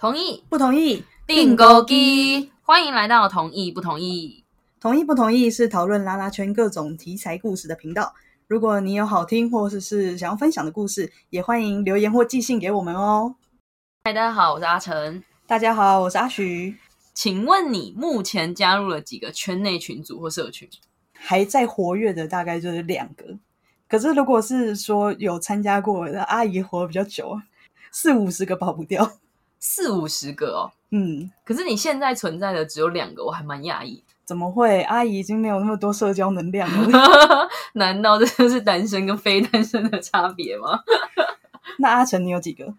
同意不同意？订购机，欢迎来到同意不同意。同意不同意是讨论拉拉圈各种题材故事的频道。如果你有好听或者是想要分享的故事，也欢迎留言或寄信给我们哦。嗨，大家好，我是阿成。大家好，我是阿徐。请问你目前加入了几个圈内群组或社群？还在活跃的大概就是两个。可是如果是说有参加过的阿姨活得比较久，四五十个跑不掉。四五十个哦，嗯，可是你现在存在的只有两个，我还蛮讶异。怎么会？阿姨已经没有那么多社交能量了。难道这就是单身跟非单身的差别吗？那阿成，你有几个？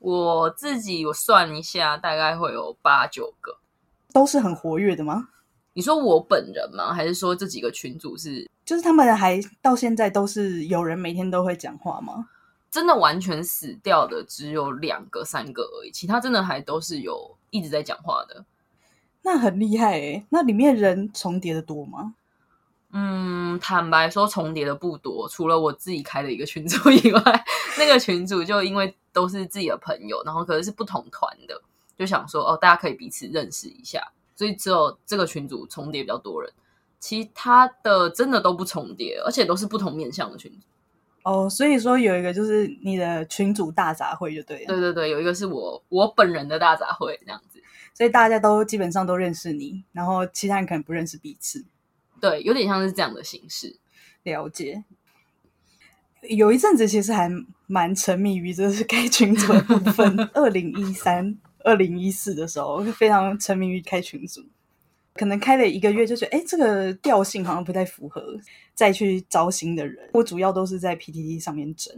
我自己我算一下，大概会有八九个。都是很活跃的吗？你说我本人吗？还是说这几个群主是？就是他们还到现在都是有人每天都会讲话吗？真的完全死掉的只有两个、三个而已，其他真的还都是有一直在讲话的。那很厉害诶，那里面人重叠的多吗？嗯，坦白说重叠的不多，除了我自己开的一个群组以外，那个群组就因为都是自己的朋友，然后可能是不同团的，就想说哦，大家可以彼此认识一下，所以只有这个群组重叠比较多人，其他的真的都不重叠，而且都是不同面向的群组。哦，所以说有一个就是你的群主大杂烩就对了。对对对，有一个是我我本人的大杂烩这样子，所以大家都基本上都认识你，然后其他人可能不认识彼此。对，有点像是这样的形式。了解。有一阵子其实还蛮沉迷于就是开群组的部分。二零一三、二零一四的时候，非常沉迷于开群组。可能开了一个月就觉得，哎，这个调性好像不太符合，再去招新的人。我主要都是在 PTT 上面整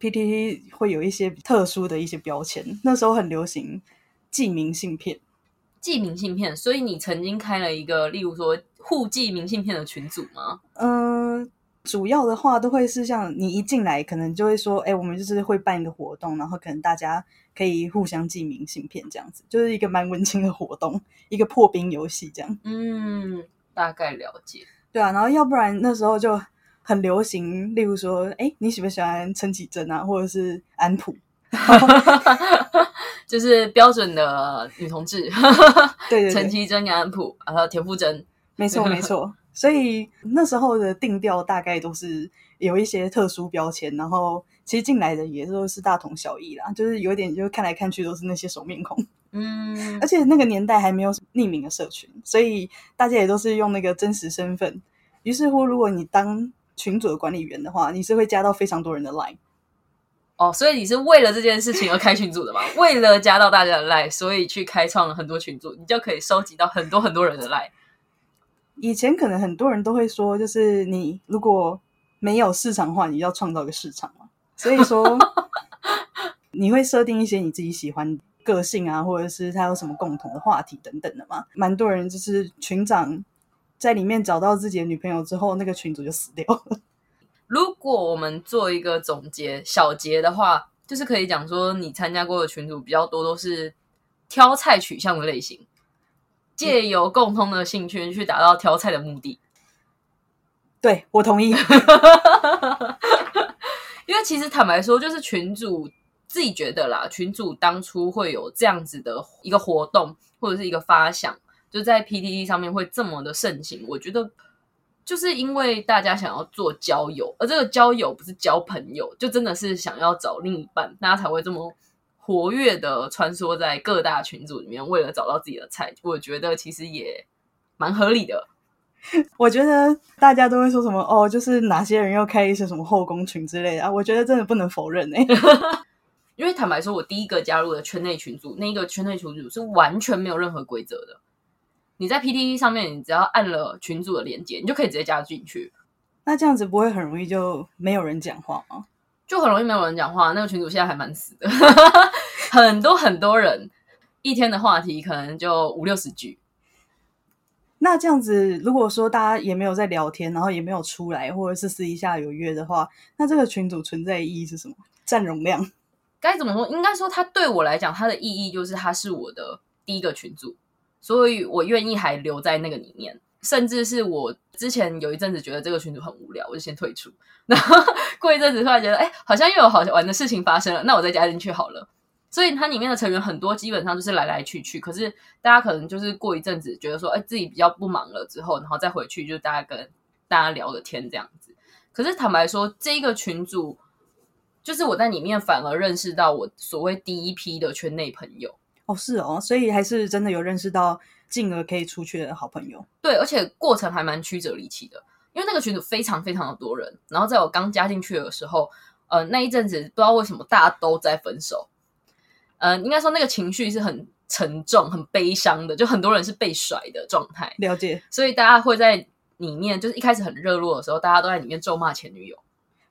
，PTT 会有一些特殊的一些标签。那时候很流行寄明信片，寄明信片。所以你曾经开了一个，例如说互寄明信片的群组吗？嗯。主要的话都会是像你一进来，可能就会说，哎，我们就是会办一个活动，然后可能大家可以互相寄明信片，这样子就是一个蛮温馨的活动，一个破冰游戏这样。嗯，大概了解。对啊，然后要不然那时候就很流行，例如说，哎，你喜不喜欢陈绮贞啊，或者是安普，就是标准的女同志。对对，陈绮贞、安普，还有田馥甄，没错没错。所以那时候的定调大概都是有一些特殊标签，然后其实进来的也都是大同小异啦，就是有点就看来看去都是那些熟面孔，嗯，而且那个年代还没有匿名的社群，所以大家也都是用那个真实身份。于是乎，如果你当群组的管理员的话，你是会加到非常多人的 line。哦，所以你是为了这件事情而开群组的吗？为了加到大家的 line，所以去开创了很多群组，你就可以收集到很多很多人的 line。以前可能很多人都会说，就是你如果没有市场化，你要创造一个市场嘛。所以说，你会设定一些你自己喜欢个性啊，或者是他有什么共同的话题等等的嘛。蛮多人就是群长在里面找到自己的女朋友之后，那个群主就死掉了。如果我们做一个总结小结的话，就是可以讲说，你参加过的群组比较多，都是挑菜取向的类型。借由共通的兴趣去达到挑菜的目的，对我同意。因为其实坦白说，就是群主自己觉得啦，群主当初会有这样子的一个活动或者是一个发想，就在 PTT 上面会这么的盛行。我觉得就是因为大家想要做交友，而这个交友不是交朋友，就真的是想要找另一半，大家才会这么。活跃的穿梭在各大群组里面，为了找到自己的菜，我觉得其实也蛮合理的。我觉得大家都会说什么哦，就是哪些人要开一些什么后宫群之类的啊。我觉得真的不能否认哎，因为坦白说，我第一个加入的圈内群组，那个圈内群组是完全没有任何规则的。你在 PTT 上面，你只要按了群组的连接，你就可以直接加进去。那这样子不会很容易就没有人讲话吗？就很容易没有人讲话，那个群主现在还蛮死的，很多很多人一天的话题可能就五六十句。那这样子，如果说大家也没有在聊天，然后也没有出来，或者是私底下有约的话，那这个群主存在意义是什么？占容量？该怎么说？应该说，它对我来讲，它的意义就是它是我的第一个群组，所以我愿意还留在那个里面。甚至是我之前有一阵子觉得这个群组很无聊，我就先退出。然后 过一阵子突然觉得，哎，好像又有好玩的事情发生了，那我再加进去好了。所以它里面的成员很多，基本上就是来来去去。可是大家可能就是过一阵子，觉得说，哎，自己比较不忙了之后，然后再回去，就大家跟大家聊个天这样子。可是坦白说，这一个群组，就是我在里面反而认识到我所谓第一批的圈内朋友。哦，是哦，所以还是真的有认识到进而可以出去的好朋友。对，而且过程还蛮曲折离奇的，因为那个群组非常非常的多人。然后在我刚加进去的时候，呃，那一阵子不知道为什么大家都在分手。呃，应该说那个情绪是很沉重、很悲伤的，就很多人是被甩的状态。了解，所以大家会在里面，就是一开始很热络的时候，大家都在里面咒骂前女友。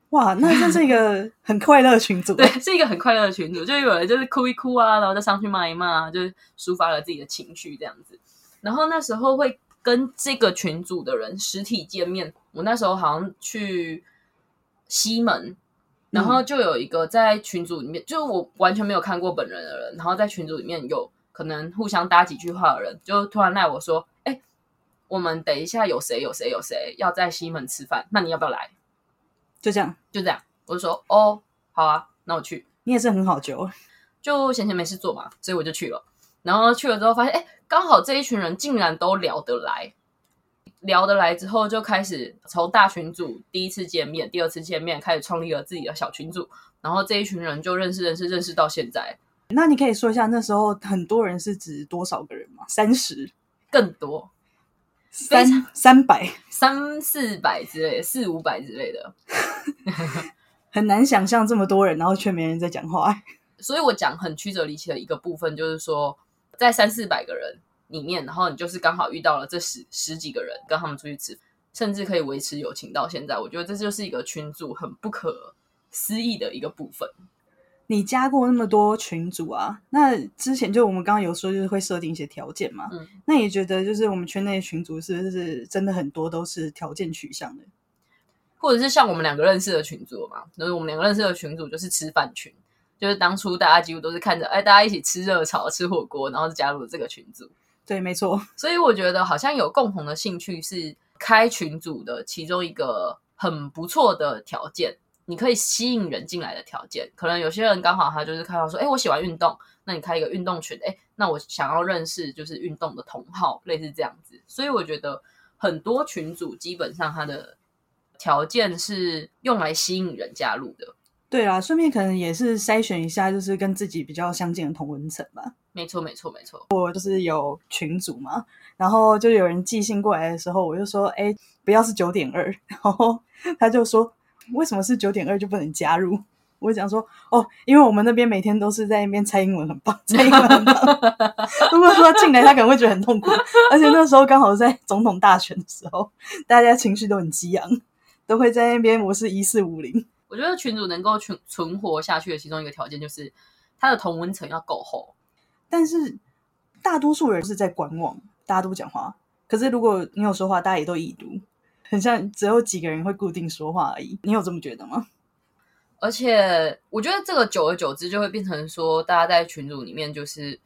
哇，那这是一个很快乐的群组，对，是一个很快乐的群组，就有人就是哭一哭啊，然后再上去骂一骂，就是抒发了自己的情绪这样子。然后那时候会跟这个群组的人实体见面，我那时候好像去西门。然后就有一个在群组里面，就我完全没有看过本人的人，然后在群组里面有可能互相搭几句话的人，就突然赖我说：“哎，我们等一下有谁有谁有谁要在西门吃饭，那你要不要来？”就这样，就这样，我就说：“哦，好啊，那我去。”你也是很好揪，就闲闲没事做嘛，所以我就去了。然后去了之后发现，哎，刚好这一群人竟然都聊得来。聊得来之后，就开始从大群组第一次见面、第二次见面，开始创立了自己的小群组。然后这一群人就认识、认识、认识到现在。那你可以说一下，那时候很多人是指多少个人吗？三十，更多，三三百、三四百之类、四五百之类的，很难想象这么多人，然后却没人在讲话。所以我讲很曲折离奇的一个部分，就是说在三四百个人。里面，然后你就是刚好遇到了这十十几个人，跟他们出去吃，甚至可以维持友情到现在。我觉得这就是一个群组很不可思议的一个部分。你加过那么多群组啊？那之前就我们刚刚有说，就是会设定一些条件嘛。嗯，那你觉得就是我们圈内群组是不是真的很多都是条件取向的？或者是像我们两个认识的群组嘛？就是我们两个认识的群组就是吃饭群，就是当初大家几乎都是看着哎，大家一起吃热炒、吃火锅，然后加入了这个群组。对，没错。所以我觉得好像有共同的兴趣是开群组的其中一个很不错的条件，你可以吸引人进来的条件。可能有些人刚好他就是看到说，哎，我喜欢运动，那你开一个运动群，哎，那我想要认识就是运动的同好，类似这样子。所以我觉得很多群组基本上它的条件是用来吸引人加入的。对啦，顺便可能也是筛选一下，就是跟自己比较相近的同文层吧。没错，没错，没错。我就是有群组嘛，然后就有人寄信过来的时候，我就说：“哎，不要是九点二。”然后他就说：“为什么是九点二就不能加入？”我讲说：“哦，因为我们那边每天都是在那边猜英文很棒，猜英文很棒。如果说进来，他可能会觉得很痛苦。而且那时候刚好在总统大选的时候，大家情绪都很激昂，都会在那边我是一四五零。”我觉得群主能够存存活下去的其中一个条件，就是他的同温层要够厚。但是大多数人是在观望，大家都不讲话。可是如果你有说话，大家也都已读，很像只有几个人会固定说话而已。你有这么觉得吗？而且我觉得这个久而久之就会变成说，大家在群组里面就是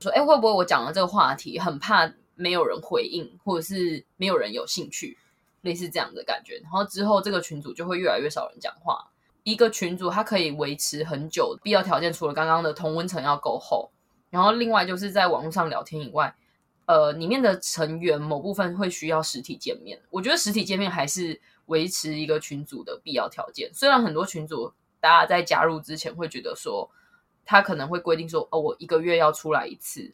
说，哎，会不会我讲了这个话题，很怕没有人回应，或者是没有人有兴趣？类似这样的感觉，然后之后这个群组就会越来越少人讲话。一个群组它可以维持很久，必要条件除了刚刚的同温层要够厚，然后另外就是在网络上聊天以外，呃，里面的成员某部分会需要实体见面。我觉得实体见面还是维持一个群组的必要条件。虽然很多群组大家在加入之前会觉得说，他可能会规定说，哦，我一个月要出来一次，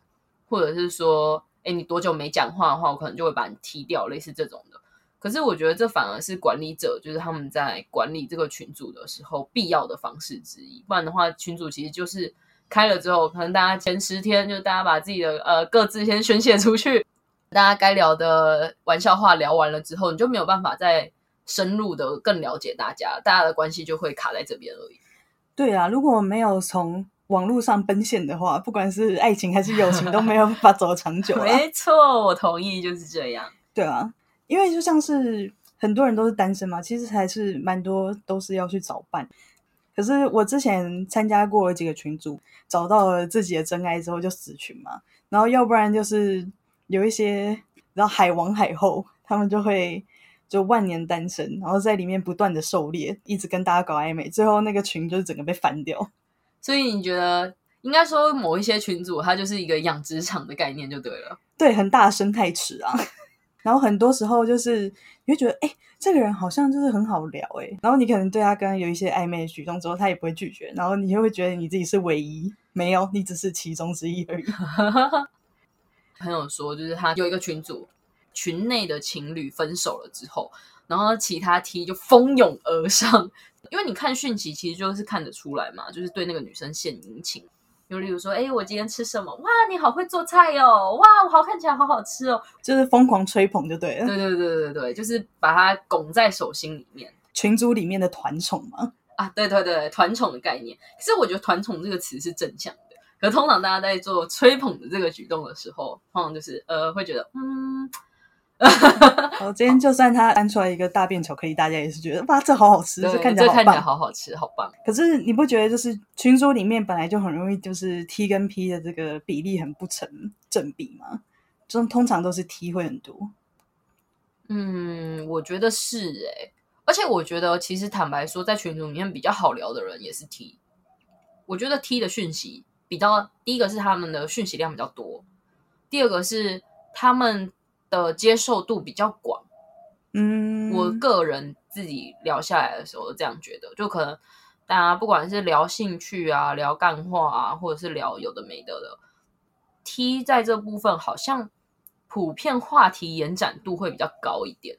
或者是说，哎，你多久没讲话的话，我可能就会把你踢掉，类似这种的。可是我觉得这反而是管理者，就是他们在管理这个群组的时候必要的方式之一。不然的话，群组其实就是开了之后，可能大家前十天就大家把自己的呃各自先宣泄出去，大家该聊的玩笑话聊完了之后，你就没有办法再深入的更了解大家，大家的关系就会卡在这边而已。对啊，如果没有从网络上奔现的话，不管是爱情还是友情，都没有办法走长久。没错，我同意，就是这样。对啊。因为就像是很多人都是单身嘛，其实还是蛮多都是要去找伴。可是我之前参加过几个群组，找到了自己的真爱之后就死群嘛。然后要不然就是有一些然后海王海后，他们就会就万年单身，然后在里面不断的狩猎，一直跟大家搞暧昧，最后那个群就是整个被翻掉。所以你觉得应该说某一些群组，它就是一个养殖场的概念就对了。对，很大的生态池啊。然后很多时候就是你会觉得，哎，这个人好像就是很好聊，哎，然后你可能对他刚刚有一些暧昧的举动之后，他也不会拒绝，然后你就会觉得你自己是唯一，没有，你只是其中之一而已。朋友说，就是他有一个群组，群内的情侣分手了之后，然后其他 T 就蜂拥而上，因为你看讯息其实就是看得出来嘛，就是对那个女生献殷勤。就例如说，哎，我今天吃什么？哇，你好会做菜哦！哇，我好看起来好好吃哦！就是疯狂吹捧就对了。对对对对对，就是把它拱在手心里面。群组里面的团宠嘛。啊，对对对，团宠的概念。其实我觉得“团宠”这个词是正向的，可通常大家在做吹捧的这个举动的时候，通常就是呃，会觉得嗯。我今天就算他搬出来一个大便巧克力，大家也是觉得哇，这好好吃，这看起来看起来好好吃，好棒。可是你不觉得，就是群组里面本来就很容易，就是 T 跟 P 的这个比例很不成正比吗？就通常都是 T 会很多。嗯，我觉得是哎，而且我觉得其实坦白说，在群组里面比较好聊的人也是 T。我觉得 T 的讯息比较，第一个是他们的讯息量比较多，第二个是他们。的接受度比较广，嗯，我个人自己聊下来的时候这样觉得，就可能大家不管是聊兴趣啊、聊干话啊，或者是聊有的没的的，T 在这部分好像普遍话题延展度会比较高一点。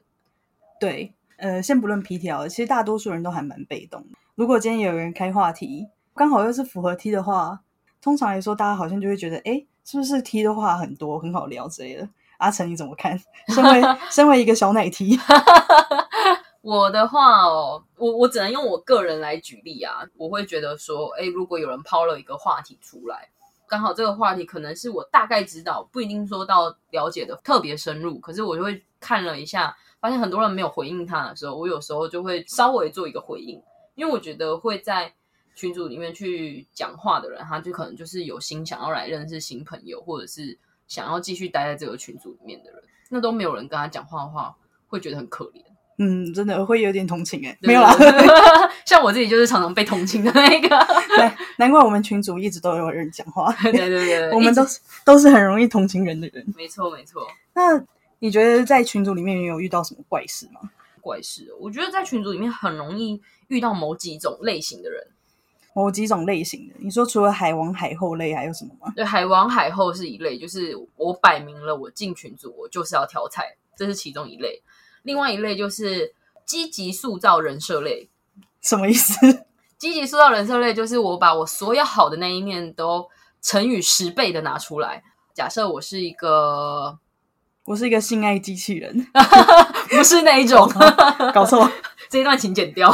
对，呃，先不论皮条，其实大多数人都还蛮被动的。如果今天有人开话题，刚好又是符合 T 的话，通常来说，大家好像就会觉得，哎，是不是 T 的话很多，很好聊之类的。阿成你怎么看？身为 身为一个小奶 T，我的话哦，我我只能用我个人来举例啊。我会觉得说，哎，如果有人抛了一个话题出来，刚好这个话题可能是我大概知道，不一定说到了解的特别深入，可是我就会看了一下，发现很多人没有回应他的时候，我有时候就会稍微做一个回应，因为我觉得会在群组里面去讲话的人，他就可能就是有心想要来认识新朋友，或者是。想要继续待在这个群组里面的人，那都没有人跟他讲话的话，会觉得很可怜。嗯，真的会有点同情哎，没有啦。像我自己就是常常被同情的那个。对，难怪我们群组一直都有人讲话。对对对，我们都是都是很容易同情人的人。没错没错。那你觉得在群组里面有遇到什么怪事吗？怪事，我觉得在群组里面很容易遇到某几种类型的人。某几种类型的，你说除了海王海后类还有什么吗？对，海王海后是一类，就是我摆明了我进群组，我就是要挑菜，这是其中一类。另外一类就是积极塑造人设类，什么意思？积极塑造人设类就是我把我所有好的那一面都乘以十倍的拿出来。假设我是一个，我是一个性爱机器人，不是那一种，搞错，这一段请剪掉。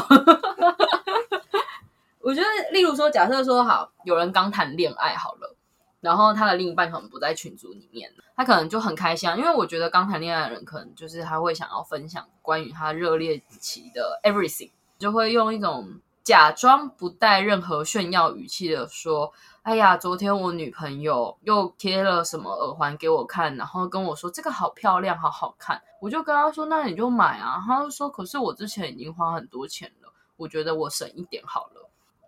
我觉得，例如说，假设说好，有人刚谈恋爱好了，然后他的另一半可能不在群组里面，他可能就很开心，啊因为我觉得刚谈恋爱的人可能就是他会想要分享关于他热恋期的 everything，就会用一种假装不带任何炫耀语气的说：“哎呀，昨天我女朋友又贴了什么耳环给我看，然后跟我说这个好漂亮，好好看。”我就跟他说：“那你就买啊。”他就说：“可是我之前已经花很多钱了，我觉得我省一点好了。”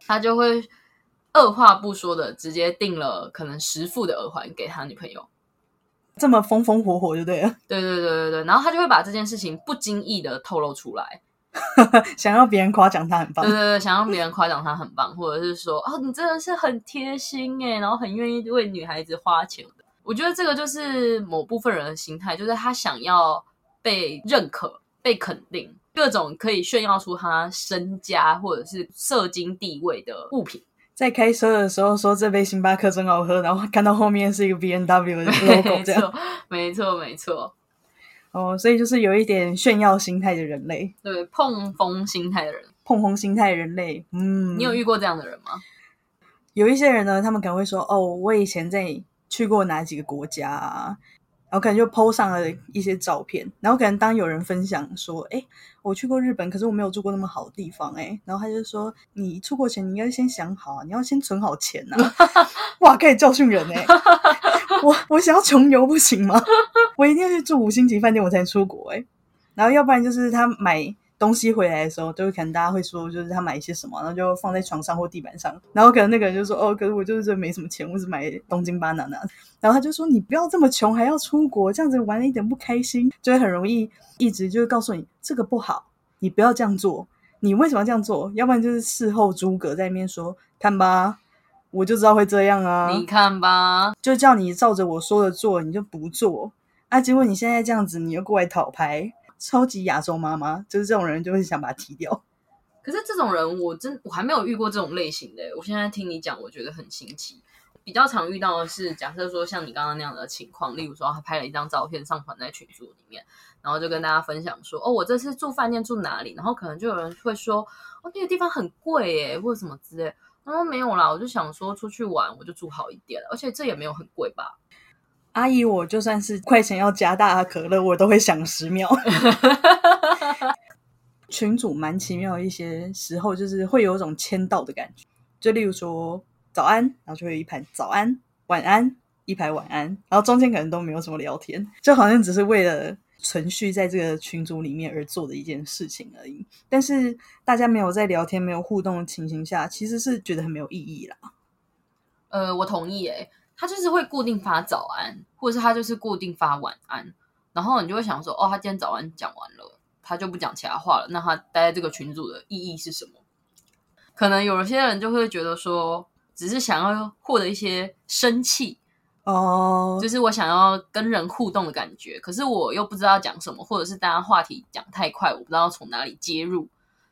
他就会二话不说的直接订了可能十副的耳环给他女朋友，这么风风火火就对了。对对对对对，然后他就会把这件事情不经意的透露出来，想要别人夸奖他很棒。对对对，想要别人夸奖他很棒，或者是说哦，你真的是很贴心哎，然后很愿意为女孩子花钱的。我觉得这个就是某部分人的心态，就是他想要被认可、被肯定。各种可以炫耀出他身家或者是社经地位的物品，在开车的时候说这杯星巴克真好喝，然后看到后面是一个 B N W 的 logo，这样，没错没错。哦，所以就是有一点炫耀心态的人类，对，碰风心态的人，碰风心态人类。嗯，你有遇过这样的人吗？有一些人呢，他们可能会说：“哦，我以前在去过哪几个国家。”然后可能就 PO 上了一些照片，然后可能当有人分享说：“哎，我去过日本，可是我没有住过那么好的地方。”哎，然后他就说：“你出国前你应该先想好，你要先存好钱呐。”哇，可以教训人哎！我我想要穷游不行吗？我一定要去住五星级饭店我才能出国哎。然后要不然就是他买东西回来的时候，就可能大家会说，就是他买一些什么，然后就放在床上或地板上，然后可能那个人就说，哦，可是我就是这没什么钱，我只买东京巴拿拿，然后他就说，你不要这么穷，还要出国，这样子玩的一点不开心，就会很容易一直就会告诉你这个不好，你不要这样做，你为什么要这样做？要不然就是事后诸葛在那边说，看吧，我就知道会这样啊，你看吧，就叫你照着我说的做，你就不做啊，结果你现在这样子，你又过来讨拍。超级亚洲妈妈，就是这种人就会想把它踢掉。可是这种人，我真我还没有遇过这种类型的。我现在听你讲，我觉得很新奇。比较常遇到的是，假设说像你刚刚那样的情况，例如说他拍了一张照片上传在群组里面，然后就跟大家分享说：“哦，我这次住饭店住哪里？”然后可能就有人会说：“哦，那个地方很贵耶，或者什么之类。”他说：“没有啦，我就想说出去玩，我就住好一点，而且这也没有很贵吧。”阿姨，我就算是快钱要加大可乐，我都会想十秒。群主蛮奇妙，一些时候就是会有一种签到的感觉。就例如说早安，然后就会有一排早安、晚安，一排晚安，然后中间可能都没有什么聊天，就好像只是为了存续在这个群组里面而做的一件事情而已。但是大家没有在聊天、没有互动的情形下，其实是觉得很没有意义啦。呃，我同意诶。他就是会固定发早安，或者是他就是固定发晚安，然后你就会想说，哦，他今天早安讲完了，他就不讲其他话了，那他待在这个群组的意义是什么？可能有些人就会觉得说，只是想要获得一些生气哦，就是我想要跟人互动的感觉，可是我又不知道讲什么，或者是大家话题讲太快，我不知道从哪里接入，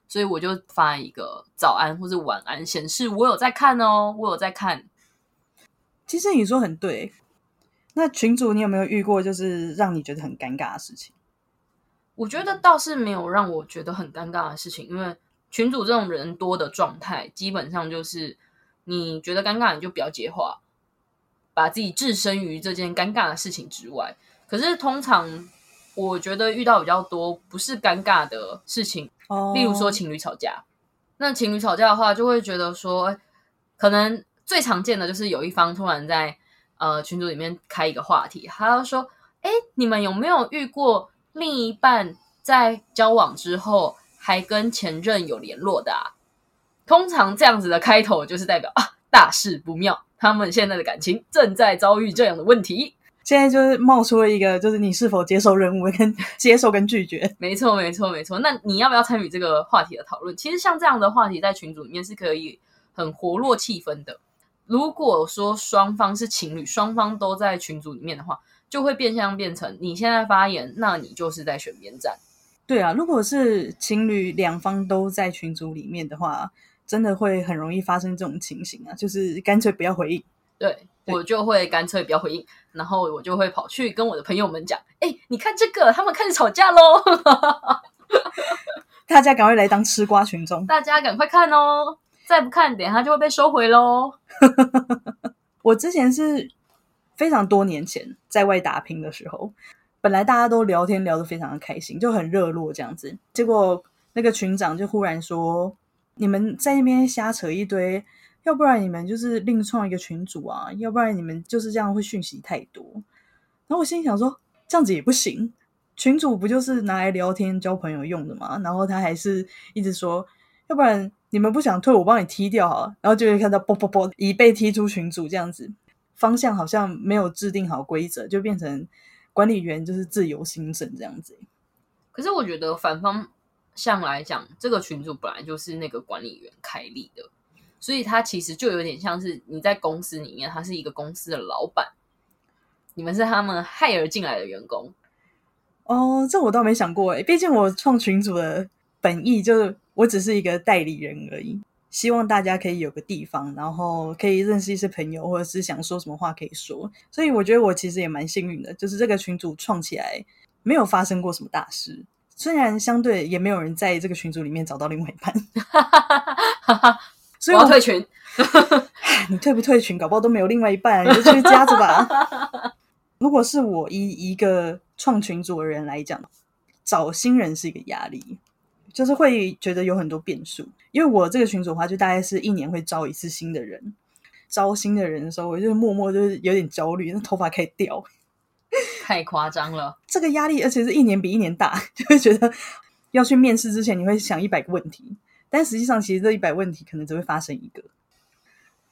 所以我就发一个早安或者晚安，显示我有在看哦，我有在看。其实你说很对，那群主你有没有遇过就是让你觉得很尴尬的事情？我觉得倒是没有让我觉得很尴尬的事情，因为群主这种人多的状态，基本上就是你觉得尴尬你就不要接话，把自己置身于这件尴尬的事情之外。可是通常我觉得遇到比较多不是尴尬的事情，例如说情侣吵架，那情侣吵架的话，就会觉得说可能。最常见的就是有一方突然在呃群组里面开一个话题，他说：“哎，你们有没有遇过另一半在交往之后还跟前任有联络的？”啊？通常这样子的开头就是代表啊大事不妙，他们现在的感情正在遭遇这样的问题。现在就是冒出了一个，就是你是否接受任务跟 接受跟拒绝？没错，没错，没错。那你要不要参与这个话题的讨论？其实像这样的话题在群组里面是可以很活络气氛的。如果说双方是情侣，双方都在群组里面的话，就会变相变成你现在发言，那你就是在选边站。对啊，如果是情侣两方都在群组里面的话，真的会很容易发生这种情形啊，就是干脆不要回应。对我就会干脆不要回应，然后我就会跑去跟我的朋友们讲：“哎，你看这个，他们开始吵架喽！” 大家赶快来当吃瓜群众，大家赶快看哦。再不看，等下就会被收回喽。我之前是非常多年前在外打拼的时候，本来大家都聊天聊得非常的开心，就很热络这样子。结果那个群长就忽然说：“你们在那边瞎扯一堆，要不然你们就是另创一个群组啊，要不然你们就是这样会讯息太多。”然后我心想说：“这样子也不行，群主不就是拿来聊天交朋友用的吗？”然后他还是一直说：“要不然。”你们不想退，我帮你踢掉好了，然后就会看到啵啵啵，已被踢出群组这样子，方向好像没有制定好规则，就变成管理员就是自由心证这样子。可是我觉得反方向来讲，这个群主本来就是那个管理员开立的，所以他其实就有点像是你在公司里面，他是一个公司的老板，你们是他们害而进来的员工。哦，这我倒没想过诶，毕竟我创群主的本意就是。我只是一个代理人而已，希望大家可以有个地方，然后可以认识一些朋友，或者是想说什么话可以说。所以我觉得我其实也蛮幸运的，就是这个群组创起来没有发生过什么大事，虽然相对也没有人在这个群组里面找到另外一半。所以我要退群，你退不退群，搞不好都没有另外一半，你就去加着吧。如果是我以一个创群组的人来讲，找新人是一个压力。就是会觉得有很多变数，因为我这个群组的话，就大概是一年会招一次新的人。招新的人的时候，我就默默就是有点焦虑，那头发可以掉，太夸张了。这个压力，而且是一年比一年大，就会觉得要去面试之前，你会想一百个问题，但实际上其实这一百问题可能只会发生一个。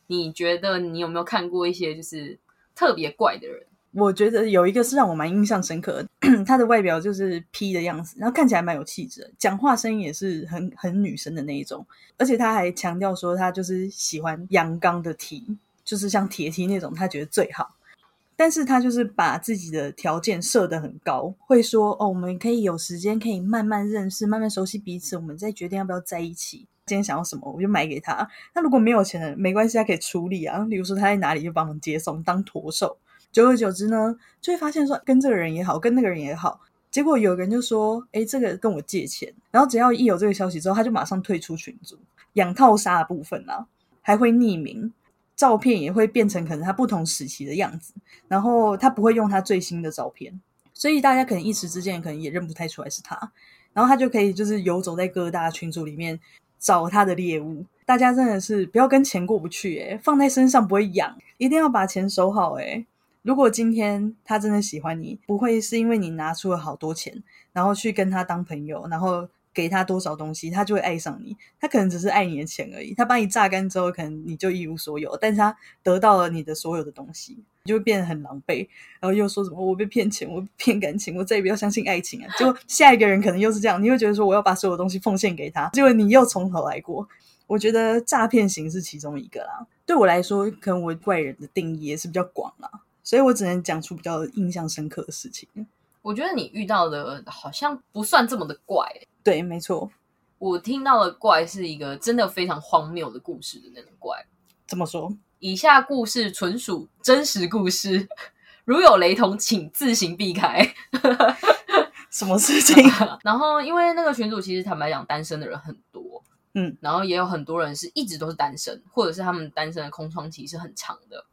你觉得你有没有看过一些就是特别怪的人？我觉得有一个是让我蛮印象深刻的，他的外表就是 P 的样子，然后看起来蛮有气质，讲话声音也是很很女生的那一种，而且他还强调说他就是喜欢阳刚的 T，就是像铁 T 那种，他觉得最好。但是他就是把自己的条件设得很高，会说哦，我们可以有时间可以慢慢认识，慢慢熟悉彼此，我们再决定要不要在一起。今天想要什么，我就买给他。那如果没有钱的，没关系，他可以处理啊。比如说他在哪里就帮忙接送，当驼手。久而久之呢，就会发现说，跟这个人也好，跟那个人也好，结果有人就说，哎，这个跟我借钱，然后只要一有这个消息之后，他就马上退出群组，养套杀的部分啊，还会匿名，照片也会变成可能他不同时期的样子，然后他不会用他最新的照片，所以大家可能一时之间可能也认不太出来是他，然后他就可以就是游走在各大群组里面找他的猎物，大家真的是不要跟钱过不去，诶放在身上不会痒，一定要把钱收好，诶如果今天他真的喜欢你，不会是因为你拿出了好多钱，然后去跟他当朋友，然后给他多少东西，他就会爱上你。他可能只是爱你的钱而已。他把你榨干之后，可能你就一无所有。但是他得到了你的所有的东西，你就会变得很狼狈，然后又说什么我被骗钱，我骗感情，我再也不要相信爱情啊！就下一个人可能又是这样，你会觉得说我要把所有东西奉献给他，结果你又从头来过。我觉得诈骗型是其中一个啦。对我来说，可能我怪人的定义也是比较广啦。所以我只能讲出比较印象深刻的事情。我觉得你遇到的好像不算这么的怪。对，没错。我听到的怪是一个真的非常荒谬的故事的那种怪。怎么说？以下故事纯属真实故事，如有雷同，请自行避开。什么事情？然后，因为那个群主其实坦白讲，单身的人很多。嗯，然后也有很多人是一直都是单身，或者是他们单身的空窗期是很长的。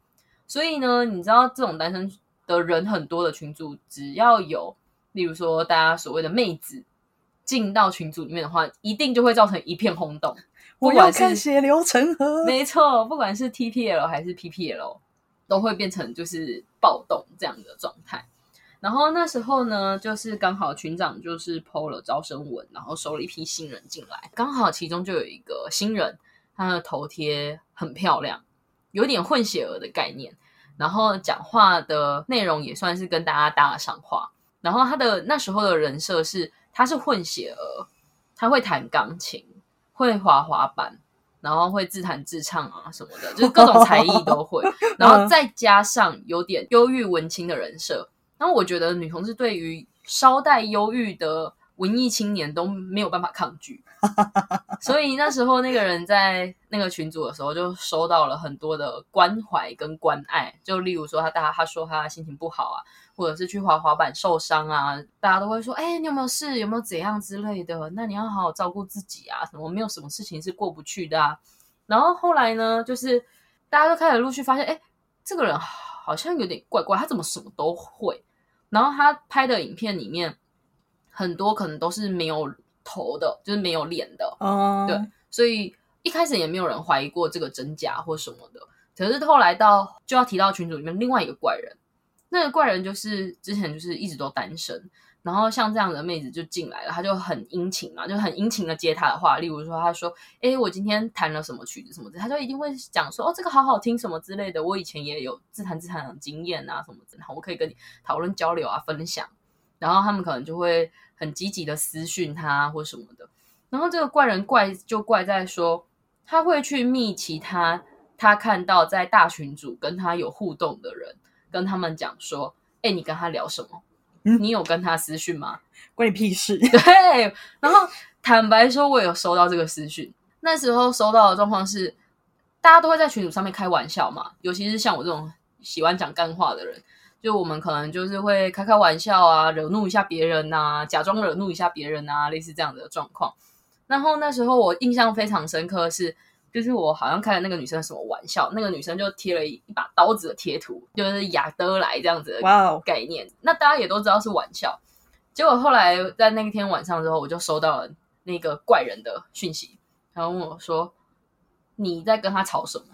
所以呢，你知道这种单身的人很多的群组，只要有，例如说大家所谓的妹子进到群组里面的话，一定就会造成一片轰动。我要看血流成河。没错，不管是 TPL 还是 PPL，都会变成就是暴动这样的状态。然后那时候呢，就是刚好群长就是 PO 了招生文，然后收了一批新人进来，刚好其中就有一个新人，他的头贴很漂亮，有点混血儿的概念。然后讲话的内容也算是跟大家搭得上话。然后他的那时候的人设是，他是混血儿，他会弹钢琴，会滑滑板，然后会自弹自唱啊什么的，就是各种才艺都会。然后再加上有点忧郁文青的人设。然后我觉得女同志对于稍带忧郁的。文艺青年都没有办法抗拒，所以那时候那个人在那个群组的时候，就收到了很多的关怀跟关爱。就例如说，他大家他说他心情不好啊，或者是去滑滑板受伤啊，大家都会说：“哎，你有没有事？有没有怎样之类的？那你要好好照顾自己啊，什么没有什么事情是过不去的啊。”然后后来呢，就是大家都开始陆续发现，哎，这个人好像有点怪怪，他怎么什么都会？然后他拍的影片里面。很多可能都是没有头的，就是没有脸的，哦对，所以一开始也没有人怀疑过这个真假或什么的。可是后来到就要提到群组里面另外一个怪人，那个怪人就是之前就是一直都单身，然后像这样的妹子就进来了，他就很殷勤嘛，就很殷勤的接他的话，例如说他说：“哎，我今天弹了什么曲子什么的，他就一定会讲说哦，这个好好听什么之类的。我以前也有自弹自弹的经验啊，什么的，然后，我可以跟你讨论交流啊，分享。”然后他们可能就会很积极的私讯他或什么的，然后这个怪人怪就怪在说他会去密其他他看到在大群组跟他有互动的人，跟他们讲说：“哎，你跟他聊什么？你有跟他私讯吗？关你屁事！”对。然后坦白说，我有收到这个私讯，那时候收到的状况是，大家都会在群组上面开玩笑嘛，尤其是像我这种喜欢讲干话的人。就我们可能就是会开开玩笑啊，惹怒一下别人呐，假装惹怒一下别人啊，类似这样的状况。然后那时候我印象非常深刻是，就是我好像开了那个女生什么玩笑，那个女生就贴了一把刀子的贴图，就是亚德莱这样子的概念。那大家也都知道是玩笑。结果后来在那一天晚上之后，我就收到了那个怪人的讯息，然后问我说：“你在跟他吵什么？”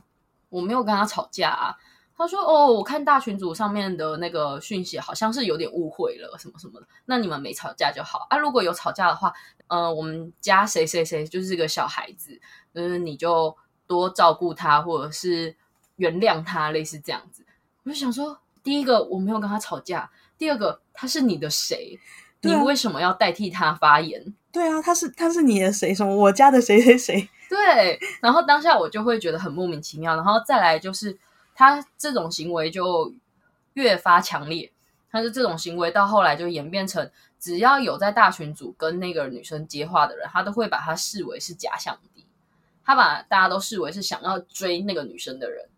我没有跟他吵架啊。他说：“哦，我看大群组上面的那个讯息，好像是有点误会了，什么什么的。那你们没吵架就好啊。如果有吵架的话，呃，我们家谁谁谁就是个小孩子，就是你就多照顾他，或者是原谅他，类似这样子。我就想说，第一个我没有跟他吵架，第二个他是你的谁？你为什么要代替他发言？对啊，他是他是你的谁？什么我家的谁谁谁？对。然后当下我就会觉得很莫名其妙。然后再来就是。”他这种行为就越发强烈，但是这种行为到后来就演变成，只要有在大群组跟那个女生接话的人，他都会把他视为是假想敌，他把大家都视为是想要追那个女生的人。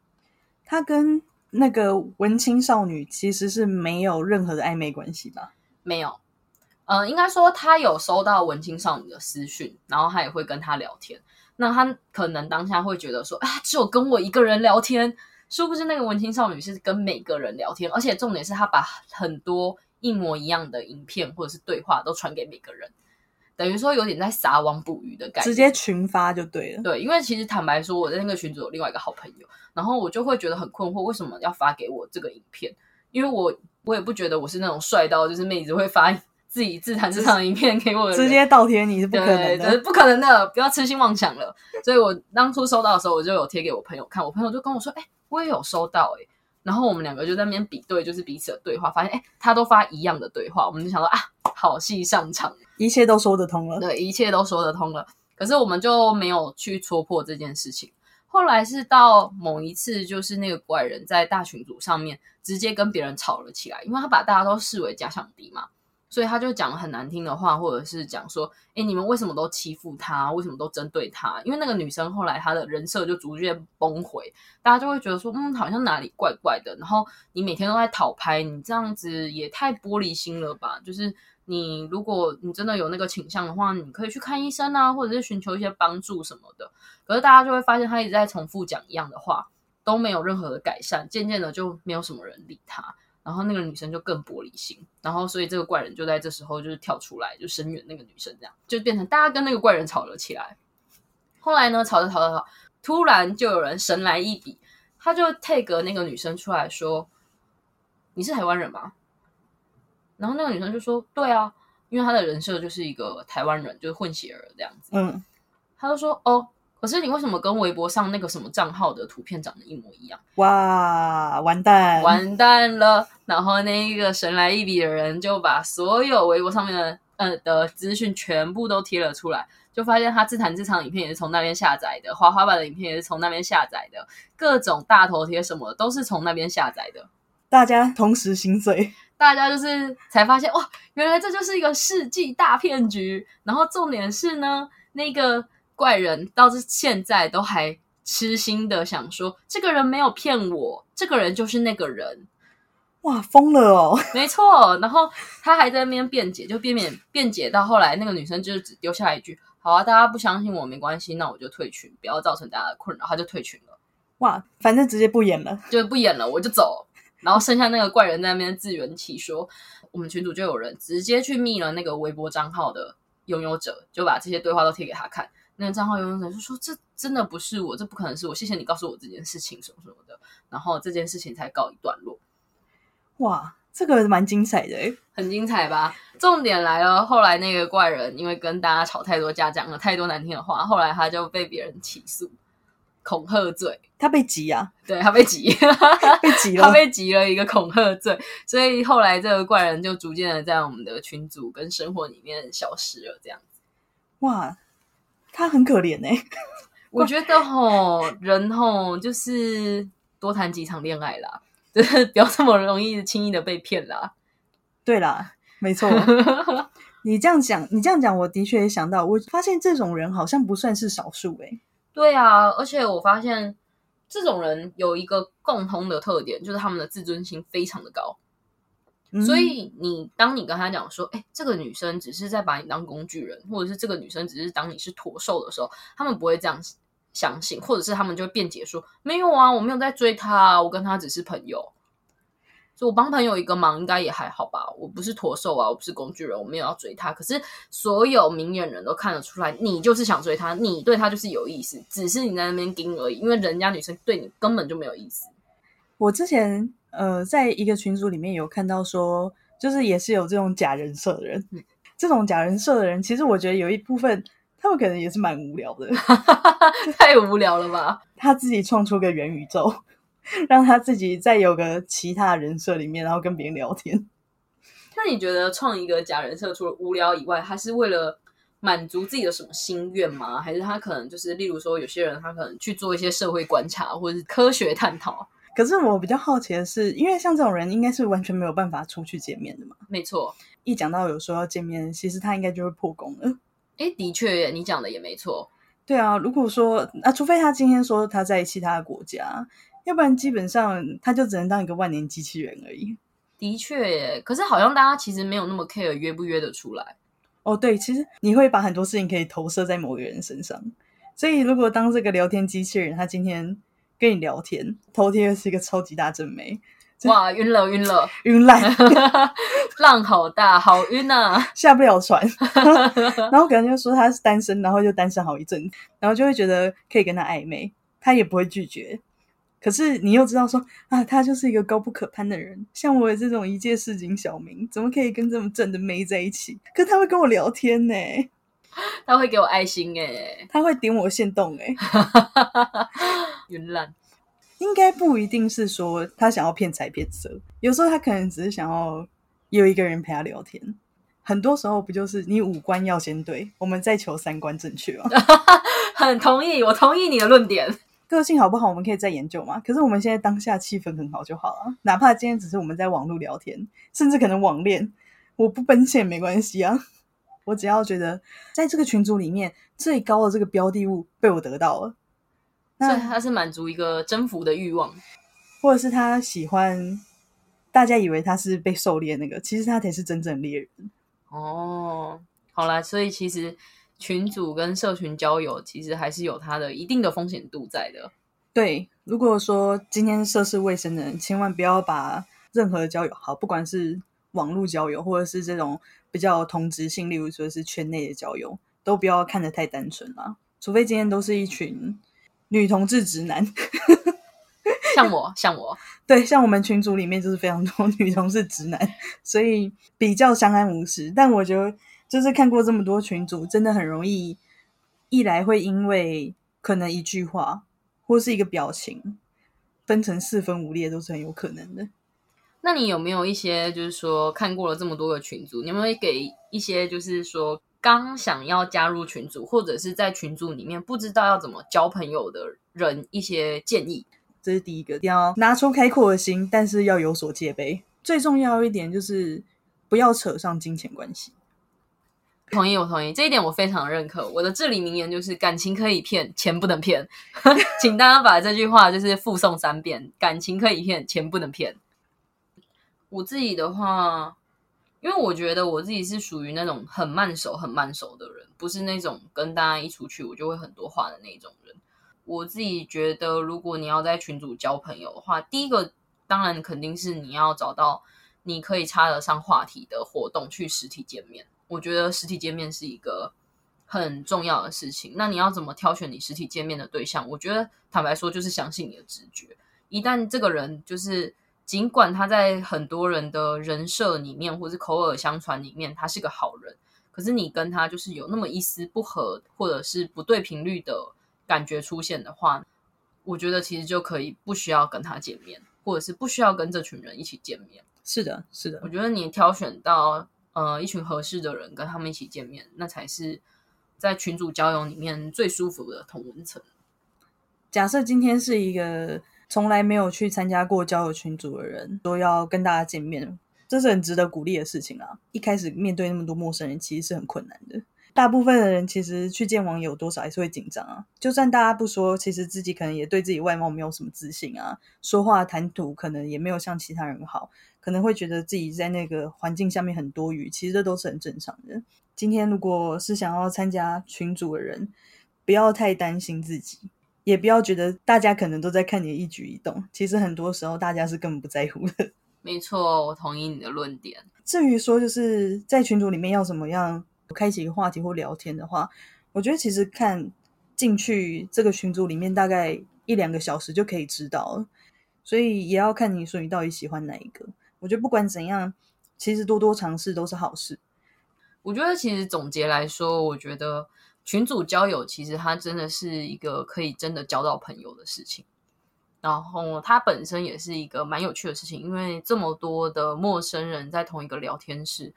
他跟那个文青少女其实是没有任何的暧昧关系吧？没有，嗯，应该说他有收到文青少女的私讯，然后他也会跟他聊天。那他可能当下会觉得说，啊，只有跟我一个人聊天。殊不知，那个文青少女是跟每个人聊天，而且重点是她把很多一模一样的影片或者是对话都传给每个人，等于说有点在撒网捕鱼的感觉，直接群发就对了。对，因为其实坦白说，我在那个群组有另外一个好朋友，然后我就会觉得很困惑，为什么要发给我这个影片？因为我我也不觉得我是那种帅到就是妹子会发自己自弹自唱的影片给我，直接倒贴你是不可能的，不可能的，不要痴心妄想了。所以我当初收到的时候，我就有贴给我朋友看，我朋友就跟我说：“哎。”我也有收到哎，然后我们两个就在那边比对，就是彼此的对话，发现哎，他都发一样的对话，我们就想说啊，好戏上场，一切都说得通了，对，一切都说得通了。可是我们就没有去戳破这件事情。后来是到某一次，就是那个怪人在大群组上面直接跟别人吵了起来，因为他把大家都视为假想敌嘛。所以他就讲很难听的话，或者是讲说：“哎，你们为什么都欺负他？为什么都针对他？”因为那个女生后来她的人设就逐渐崩毁，大家就会觉得说：“嗯，好像哪里怪怪的。”然后你每天都在讨拍，你这样子也太玻璃心了吧？就是你如果你真的有那个倾向的话，你可以去看医生啊，或者是寻求一些帮助什么的。可是大家就会发现他一直在重复讲一样的话，都没有任何的改善，渐渐的就没有什么人理他。然后那个女生就更玻璃心，然后所以这个怪人就在这时候就是跳出来，就声援那个女生，这样就变成大家跟那个怪人吵了起来。后来呢，吵着吵着吵，突然就有人神来一笔，他就 take 那个女生出来说：“你是台湾人吗？”然后那个女生就说：“对啊，因为她的人设就是一个台湾人，就是混血儿这样子。”嗯，他就说：“哦。”可是你为什么跟微博上那个什么账号的图片长得一模一样？哇，完蛋，完蛋了！然后那个神来一笔的人就把所有微博上面的呃的资讯全部都贴了出来，就发现他自弹自唱影片也是从那边下载的，滑滑板的影片也是从那边下载的，各种大头贴什么都是从那边下载的。大家同时心碎，大家就是才发现哇，原来这就是一个世纪大骗局。然后重点是呢，那个。怪人到这现在都还痴心的想说，这个人没有骗我，这个人就是那个人。哇，疯了哦！没错，然后他还在那边辩解，就辩辩辩解到后来，那个女生就只丢下一句：“好啊，大家不相信我没关系，那我就退群，不要造成大家的困扰。”他就退群了。哇，反正直接不演了，就不演了，我就走。然后剩下那个怪人在那边自圆其说，我们群主就有人直接去密了那个微博账号的拥有者，就把这些对话都贴给他看。那个账号拥有者就说：“这真的不是我，这不可能是我。谢谢你告诉我这件事情，什么什么的。”然后这件事情才告一段落。哇，这个蛮精彩的，很精彩吧？重点来了，后来那个怪人因为跟大家吵太多架，讲了太多难听的话，后来他就被别人起诉恐吓罪。他被急啊？对他被急，被急了，他被急 了一个恐吓罪。所以后来这个怪人就逐渐的在我们的群组跟生活里面消失了。这样子，哇。他很可怜哎，我觉得吼人吼就是多谈几场恋爱啦，就是 不要这么容易轻易的被骗啦。对啦，没错，你这样讲，你这样讲，我的确也想到，我发现这种人好像不算是少数哎。对啊，而且我发现这种人有一个共通的特点，就是他们的自尊心非常的高。所以你当你跟他讲说，哎，这个女生只是在把你当工具人，或者是这个女生只是当你是驼兽的时候，他们不会这样相信，或者是他们就会辩解说，没有啊，我没有在追她，我跟她只是朋友，就我帮朋友一个忙，应该也还好吧。我不是驼兽啊，我不是工具人，我没有要追她。可是所有明眼人都看得出来，你就是想追她，你对她就是有意思，只是你在那边盯而已，因为人家女生对你根本就没有意思。我之前呃，在一个群组里面有看到说，就是也是有这种假人设的人。这种假人设的人，其实我觉得有一部分他们可能也是蛮无聊的，太无聊了吧？他自己创出个元宇宙，让他自己再有个其他人设里面，然后跟别人聊天。那你觉得创一个假人设，除了无聊以外，他是为了满足自己的什么心愿吗？还是他可能就是，例如说，有些人他可能去做一些社会观察，或者是科学探讨？可是我比较好奇的是，因为像这种人，应该是完全没有办法出去见面的嘛？没错，一讲到有说要见面，其实他应该就会破功了。哎，的确，你讲的也没错。对啊，如果说啊，除非他今天说他在其他国家，要不然基本上他就只能当一个万年机器人而已。的确，可是好像大家其实没有那么 care 约不约得出来。哦，对，其实你会把很多事情可以投射在某个人身上，所以如果当这个聊天机器人他今天跟你聊天，头贴是一个超级大正妹，哇，晕了晕了，晕烂，浪好大，好晕啊，下不了船。然后可能就说他是单身，然后就单身好一阵，然后就会觉得可以跟他暧昧，他也不会拒绝。可是你又知道说啊，他就是一个高不可攀的人，像我这种一介市井小民，怎么可以跟这么正的妹在一起？可他会跟我聊天呢，他会给我爱心哎，他会点我线动哎，云烂，应该不一定是说他想要骗财骗色，有时候他可能只是想要有一个人陪他聊天。很多时候不就是你五官要先对，我们再求三观正确吗？很同意，我同意你的论点。个性好不好，我们可以再研究嘛。可是我们现在当下气氛很好就好了，哪怕今天只是我们在网络聊天，甚至可能网恋，我不奔现没关系啊。我只要觉得在这个群组里面最高的这个标的物被我得到了，那他是满足一个征服的欲望，或者是他喜欢大家以为他是被狩猎那个，其实他才是真正猎人。哦，好啦，所以其实。群组跟社群交友其实还是有它的一定的风险度在的。对，如果说今天涉世未深的人，千万不要把任何交友，好，不管是网络交友，或者是这种比较同质性，例如说是圈内的交友，都不要看得太单纯啦。除非今天都是一群女同志直男，像我，像我，对，像我们群组里面就是非常多女同志直男，所以比较相安无事。但我觉得。就是看过这么多群组，真的很容易，一来会因为可能一句话或是一个表情，分成四分五裂都是很有可能的。那你有没有一些就是说看过了这么多个群组，你有没有给一些就是说刚想要加入群组或者是在群组里面不知道要怎么交朋友的人一些建议？这是第一个，要拿出开阔的心，但是要有所戒备。最重要一点就是不要扯上金钱关系。同意，我同意这一点，我非常认可。我的至理名言就是：感情可以骗，钱不能骗。请大家把这句话就是复诵三遍：感情可以骗，钱不能骗。我自己的话，因为我觉得我自己是属于那种很慢熟、很慢熟的人，不是那种跟大家一出去我就会很多话的那种人。我自己觉得，如果你要在群组交朋友的话，第一个当然肯定是你要找到你可以插得上话题的活动，去实体见面。我觉得实体见面是一个很重要的事情。那你要怎么挑选你实体见面的对象？我觉得坦白说，就是相信你的直觉。一旦这个人就是，尽管他在很多人的人设里面，或是口耳相传里面，他是个好人，可是你跟他就是有那么一丝不合，或者是不对频率的感觉出现的话，我觉得其实就可以不需要跟他见面，或者是不需要跟这群人一起见面。是的，是的。我觉得你挑选到。呃，一群合适的人跟他们一起见面，那才是在群主交友里面最舒服的同文层。假设今天是一个从来没有去参加过交友群组的人，说要跟大家见面，这是很值得鼓励的事情啊！一开始面对那么多陌生人，其实是很困难的。大部分的人其实去见网友，多少还是会紧张啊。就算大家不说，其实自己可能也对自己外貌没有什么自信啊，说话谈吐可能也没有像其他人好。可能会觉得自己在那个环境下面很多余，其实这都是很正常的。今天如果是想要参加群组的人，不要太担心自己，也不要觉得大家可能都在看你的一举一动。其实很多时候大家是根本不在乎的。没错，我同意你的论点。至于说就是在群组里面要怎么样开启一个话题或聊天的话，我觉得其实看进去这个群组里面大概一两个小时就可以知道了。所以也要看你说你到底喜欢哪一个。我觉得不管怎样，其实多多尝试都是好事。我觉得其实总结来说，我觉得群组交友其实它真的是一个可以真的交到朋友的事情。然后它本身也是一个蛮有趣的事情，因为这么多的陌生人在同一个聊天室，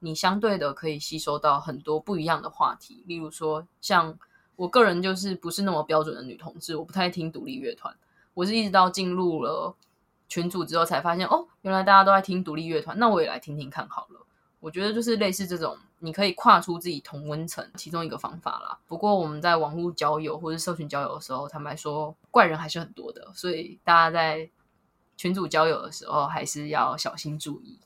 你相对的可以吸收到很多不一样的话题。例如说，像我个人就是不是那么标准的女同志，我不太听独立乐团，我是一直到进入了群组之后才发现，哦，原来大家都在听独立乐团，那我也来听听看好了。我觉得就是类似这种，你可以跨出自己同温层其中一个方法啦。不过我们在网络交友或者社群交友的时候，坦白说怪人还是很多的，所以大家在群组交友的时候还是要小心注意。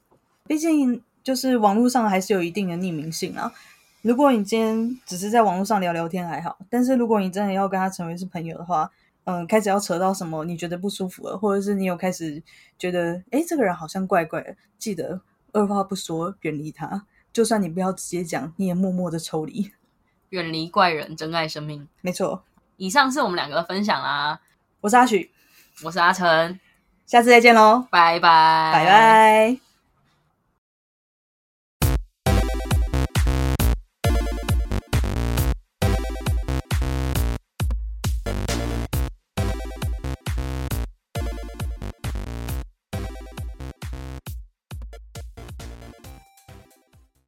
毕竟就是网络上还是有一定的匿名性啊。如果你今天只是在网络上聊聊天还好，但是如果你真的要跟他成为是朋友的话，嗯，开始要扯到什么你觉得不舒服了，或者是你有开始觉得哎这个人好像怪怪的，记得。二话不说，远离他。就算你不要直接讲，你也默默的抽离，远离怪人，珍爱生命。没错，以上是我们两个的分享啦。我是阿许，我是阿成，下次再见喽，拜拜，拜拜。